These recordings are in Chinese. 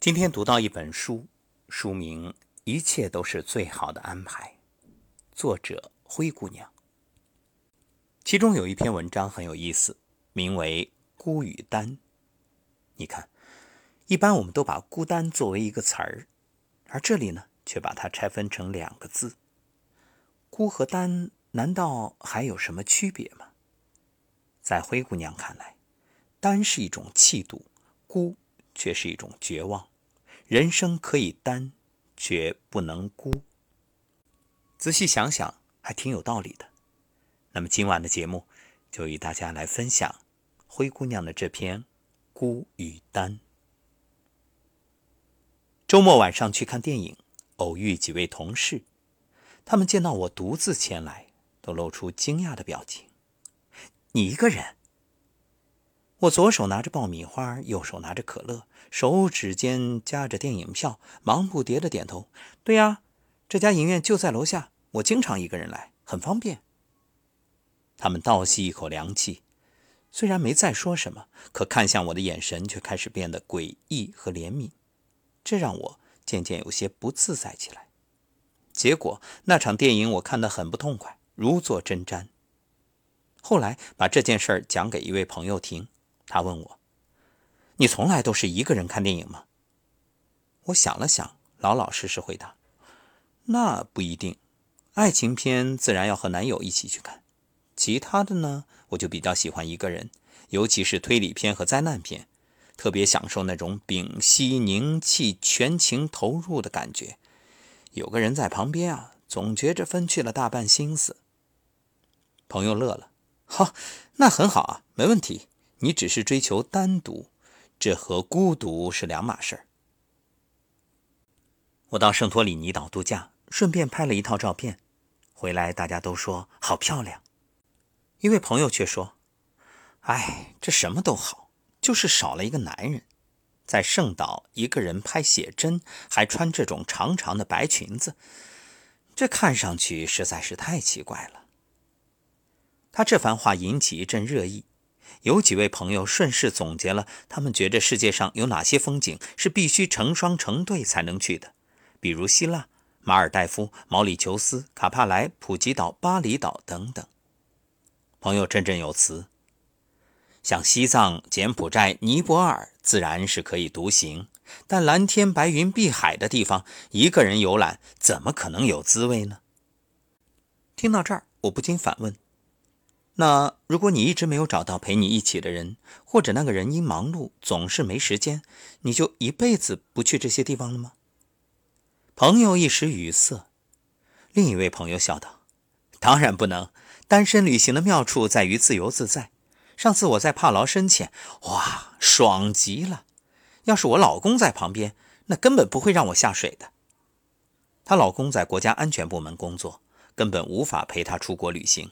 今天读到一本书，书名《一切都是最好的安排》，作者灰姑娘。其中有一篇文章很有意思，名为《孤与单》。你看，一般我们都把孤单作为一个词儿，而这里呢，却把它拆分成两个字。孤和单，难道还有什么区别吗？在灰姑娘看来，单是一种气度，孤却是一种绝望。人生可以单，却不能孤。仔细想想，还挺有道理的。那么今晚的节目，就与大家来分享灰姑娘的这篇《孤与单》。周末晚上去看电影，偶遇几位同事，他们见到我独自前来，都露出惊讶的表情。你一个人？我左手拿着爆米花，右手拿着可乐，手指间夹着电影票，忙不迭的点头：“对呀，这家影院就在楼下，我经常一个人来，很方便。”他们倒吸一口凉气，虽然没再说什么，可看向我的眼神却开始变得诡异和怜悯，这让我渐渐有些不自在起来。结果那场电影我看得很不痛快，如坐针毡。后来把这件事儿讲给一位朋友听。他问我：“你从来都是一个人看电影吗？”我想了想，老老实实回答：“那不一定，爱情片自然要和男友一起去看，其他的呢，我就比较喜欢一个人，尤其是推理片和灾难片，特别享受那种屏息凝气、全情投入的感觉。有个人在旁边啊，总觉着分去了大半心思。”朋友乐了：“好，那很好啊，没问题。”你只是追求单独，这和孤独是两码事儿。我到圣托里尼岛度假，顺便拍了一套照片，回来大家都说好漂亮。一位朋友却说：“哎，这什么都好，就是少了一个男人，在圣岛一个人拍写真，还穿这种长长的白裙子，这看上去实在是太奇怪了。”他这番话引起一阵热议。有几位朋友顺势总结了，他们觉得世界上有哪些风景是必须成双成对才能去的，比如希腊、马尔代夫、毛里求斯、卡帕莱、普吉岛、巴厘岛等等。朋友振振有词，像西藏、柬埔寨、尼泊尔自然是可以独行，但蓝天白云碧海的地方，一个人游览怎么可能有滋味呢？听到这儿，我不禁反问。那如果你一直没有找到陪你一起的人，或者那个人因忙碌总是没时间，你就一辈子不去这些地方了吗？朋友一时语塞。另一位朋友笑道：“当然不能。单身旅行的妙处在于自由自在。上次我在帕劳深潜，哇，爽极了！要是我老公在旁边，那根本不会让我下水的。她老公在国家安全部门工作，根本无法陪她出国旅行。”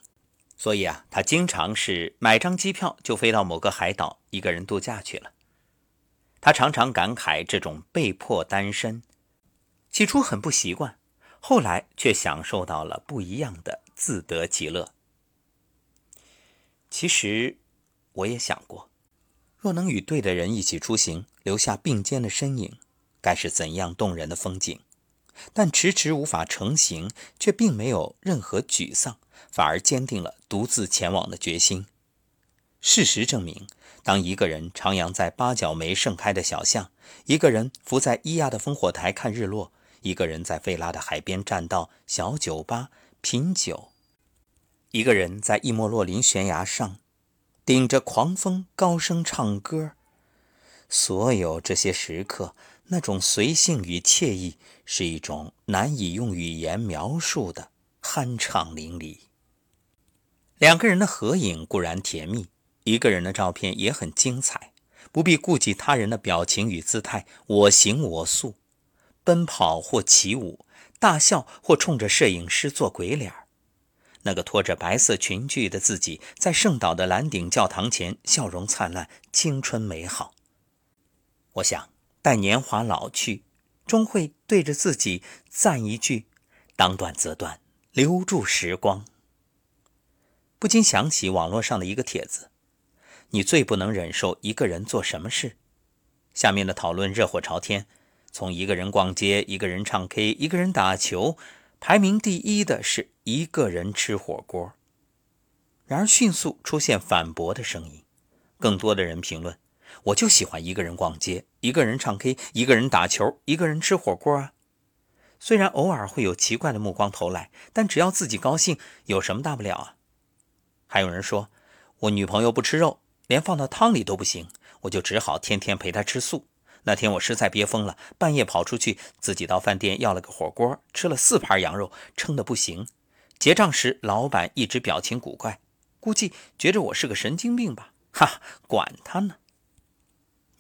所以啊，他经常是买张机票就飞到某个海岛，一个人度假去了。他常常感慨这种被迫单身，起初很不习惯，后来却享受到了不一样的自得其乐。其实，我也想过，若能与对的人一起出行，留下并肩的身影，该是怎样动人的风景。但迟迟无法成行，却并没有任何沮丧。反而坚定了独自前往的决心。事实证明，当一个人徜徉在八角梅盛开的小巷，一个人伏在伊亚的烽火台看日落，一个人在费拉的海边栈道小酒吧品酒，一个人在伊莫洛林悬崖上顶着狂风高声唱歌，所有这些时刻，那种随性与惬意，是一种难以用语言描述的酣畅淋漓。两个人的合影固然甜蜜，一个人的照片也很精彩。不必顾及他人的表情与姿态，我行我素，奔跑或起舞，大笑或冲着摄影师做鬼脸儿那个拖着白色裙裾的自己，在圣岛的蓝顶教堂前，笑容灿烂，青春美好。我想，待年华老去，终会对着自己赞一句：“当断则断，留住时光。”不禁想起网络上的一个帖子：“你最不能忍受一个人做什么事？”下面的讨论热火朝天，从一个人逛街、一个人唱 K、一个人打球，排名第一的是一个人吃火锅。然而，迅速出现反驳的声音，更多的人评论：“我就喜欢一个人逛街，一个人唱 K，一个人打球，一个人吃火锅啊！”虽然偶尔会有奇怪的目光投来，但只要自己高兴，有什么大不了啊？还有人说：“我女朋友不吃肉，连放到汤里都不行，我就只好天天陪她吃素。”那天我实在憋疯了，半夜跑出去，自己到饭店要了个火锅，吃了四盘羊肉，撑得不行。结账时，老板一直表情古怪，估计觉着我是个神经病吧。哈，管他呢！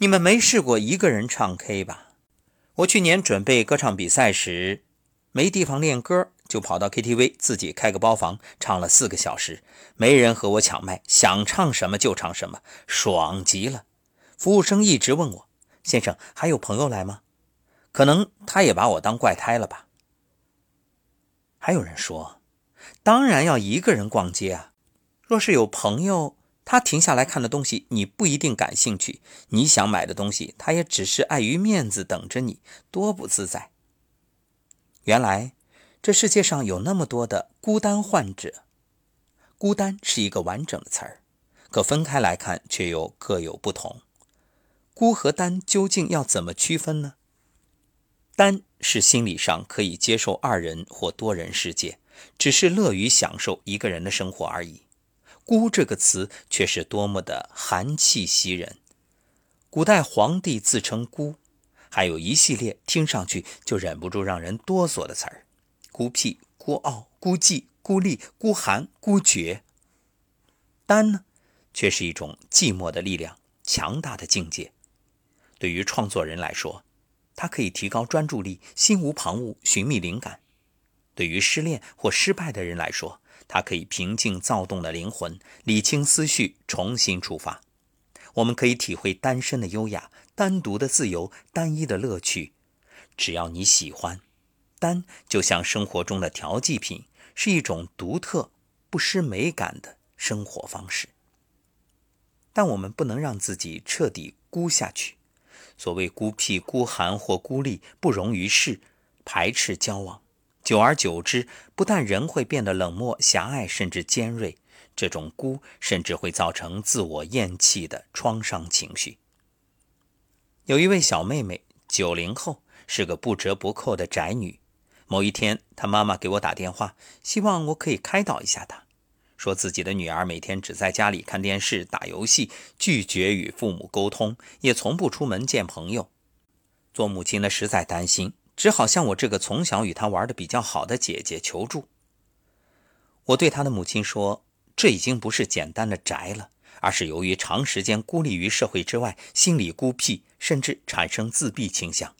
你们没试过一个人唱 K 吧？我去年准备歌唱比赛时，没地方练歌，就跑到 KTV 自己开个包房，唱了四个小时，没人和我抢麦，想唱什么就唱什么，爽极了。服务生一直问我。先生，还有朋友来吗？可能他也把我当怪胎了吧。还有人说，当然要一个人逛街啊。若是有朋友，他停下来看的东西你不一定感兴趣，你想买的东西他也只是碍于面子等着你，多不自在。原来这世界上有那么多的孤单患者。孤单是一个完整的词儿，可分开来看却又各有不同。孤和单究竟要怎么区分呢？单是心理上可以接受二人或多人世界，只是乐于享受一个人的生活而已。孤这个词却是多么的寒气袭人。古代皇帝自称孤，还有一系列听上去就忍不住让人哆嗦的词儿：孤僻、孤傲、孤寂、孤立、孤寒、孤绝。单呢，却是一种寂寞的力量，强大的境界。对于创作人来说，它可以提高专注力，心无旁骛，寻觅灵感；对于失恋或失败的人来说，它可以平静躁动的灵魂，理清思绪，重新出发。我们可以体会单身的优雅，单独的自由，单一的乐趣。只要你喜欢，单就像生活中的调剂品，是一种独特、不失美感的生活方式。但我们不能让自己彻底孤下去。所谓孤僻、孤寒或孤立，不容于世，排斥交往，久而久之，不但人会变得冷漠、狭隘，甚至尖锐，这种孤甚至会造成自我厌弃的创伤情绪。有一位小妹妹，九零后，是个不折不扣的宅女。某一天，她妈妈给我打电话，希望我可以开导一下她。说自己的女儿每天只在家里看电视、打游戏，拒绝与父母沟通，也从不出门见朋友。做母亲的实在担心，只好向我这个从小与他玩的比较好的姐姐求助。我对他的母亲说：“这已经不是简单的宅了，而是由于长时间孤立于社会之外，心理孤僻，甚至产生自闭倾向。”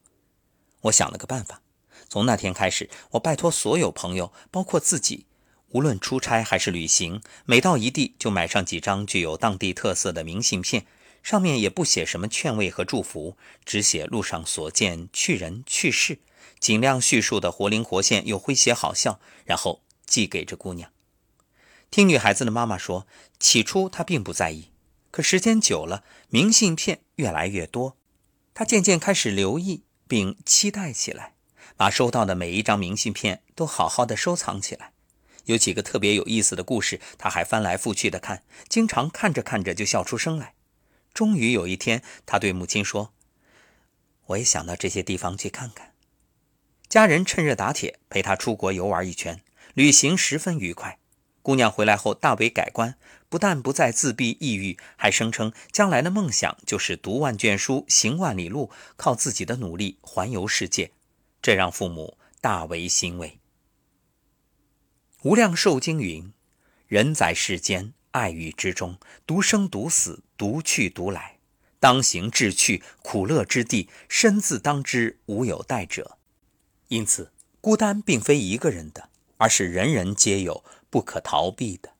我想了个办法，从那天开始，我拜托所有朋友，包括自己。无论出差还是旅行，每到一地就买上几张具有当地特色的明信片，上面也不写什么劝慰和祝福，只写路上所见去人去事，尽量叙述的活灵活现又诙谐好笑，然后寄给这姑娘。听女孩子的妈妈说，起初她并不在意，可时间久了，明信片越来越多，她渐渐开始留意并期待起来，把收到的每一张明信片都好好的收藏起来。有几个特别有意思的故事，他还翻来覆去的看，经常看着看着就笑出声来。终于有一天，他对母亲说：“我也想到这些地方去看看。”家人趁热打铁，陪他出国游玩一圈，旅行十分愉快。姑娘回来后大为改观，不但不再自闭抑郁，还声称将来的梦想就是读万卷书，行万里路，靠自己的努力环游世界。这让父母大为欣慰。无量寿经云：“人在世间，爱欲之中，独生独死，独去独来。当行志去，苦乐之地，身自当之，无有代者。”因此，孤单并非一个人的，而是人人皆有，不可逃避的。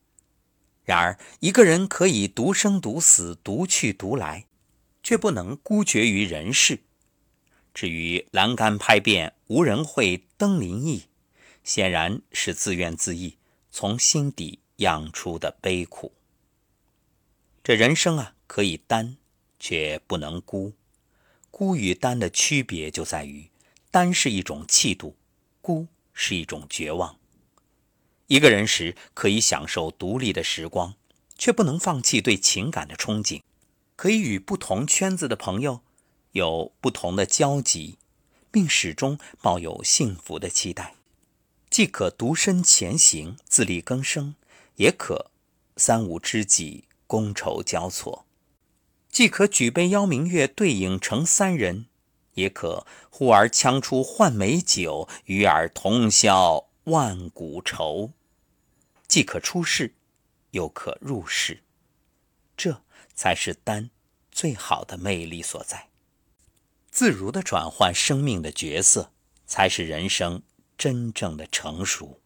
然而，一个人可以独生独死，独去独来，却不能孤绝于人世。至于栏杆拍遍，无人会登临意。显然是自怨自艾，从心底养出的悲苦。这人生啊，可以单，却不能孤。孤与单的区别就在于，单是一种气度，孤是一种绝望。一个人时可以享受独立的时光，却不能放弃对情感的憧憬；可以与不同圈子的朋友有不同的交集，并始终抱有幸福的期待。既可独身前行，自力更生，也可三五知己，觥筹交错。既可举杯邀明月，对影成三人；也可呼儿将出换美酒，与尔同销万古愁。既可出世，又可入世，这才是丹最好的魅力所在。自如的转换生命的角色，才是人生真正的成熟。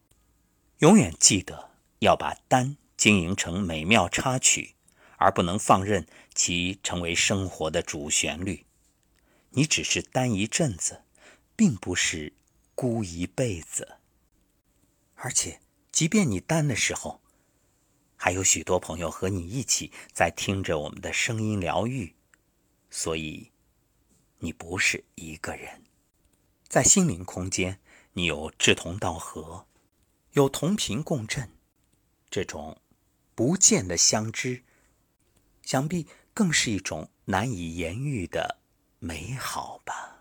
永远记得要把单经营成美妙插曲。而不能放任其成为生活的主旋律。你只是单一阵子，并不是孤一辈子。而且，即便你单的时候，还有许多朋友和你一起在听着我们的声音疗愈，所以你不是一个人。在心灵空间，你有志同道合，有同频共振，这种不见的相知。想必更是一种难以言喻的美好吧。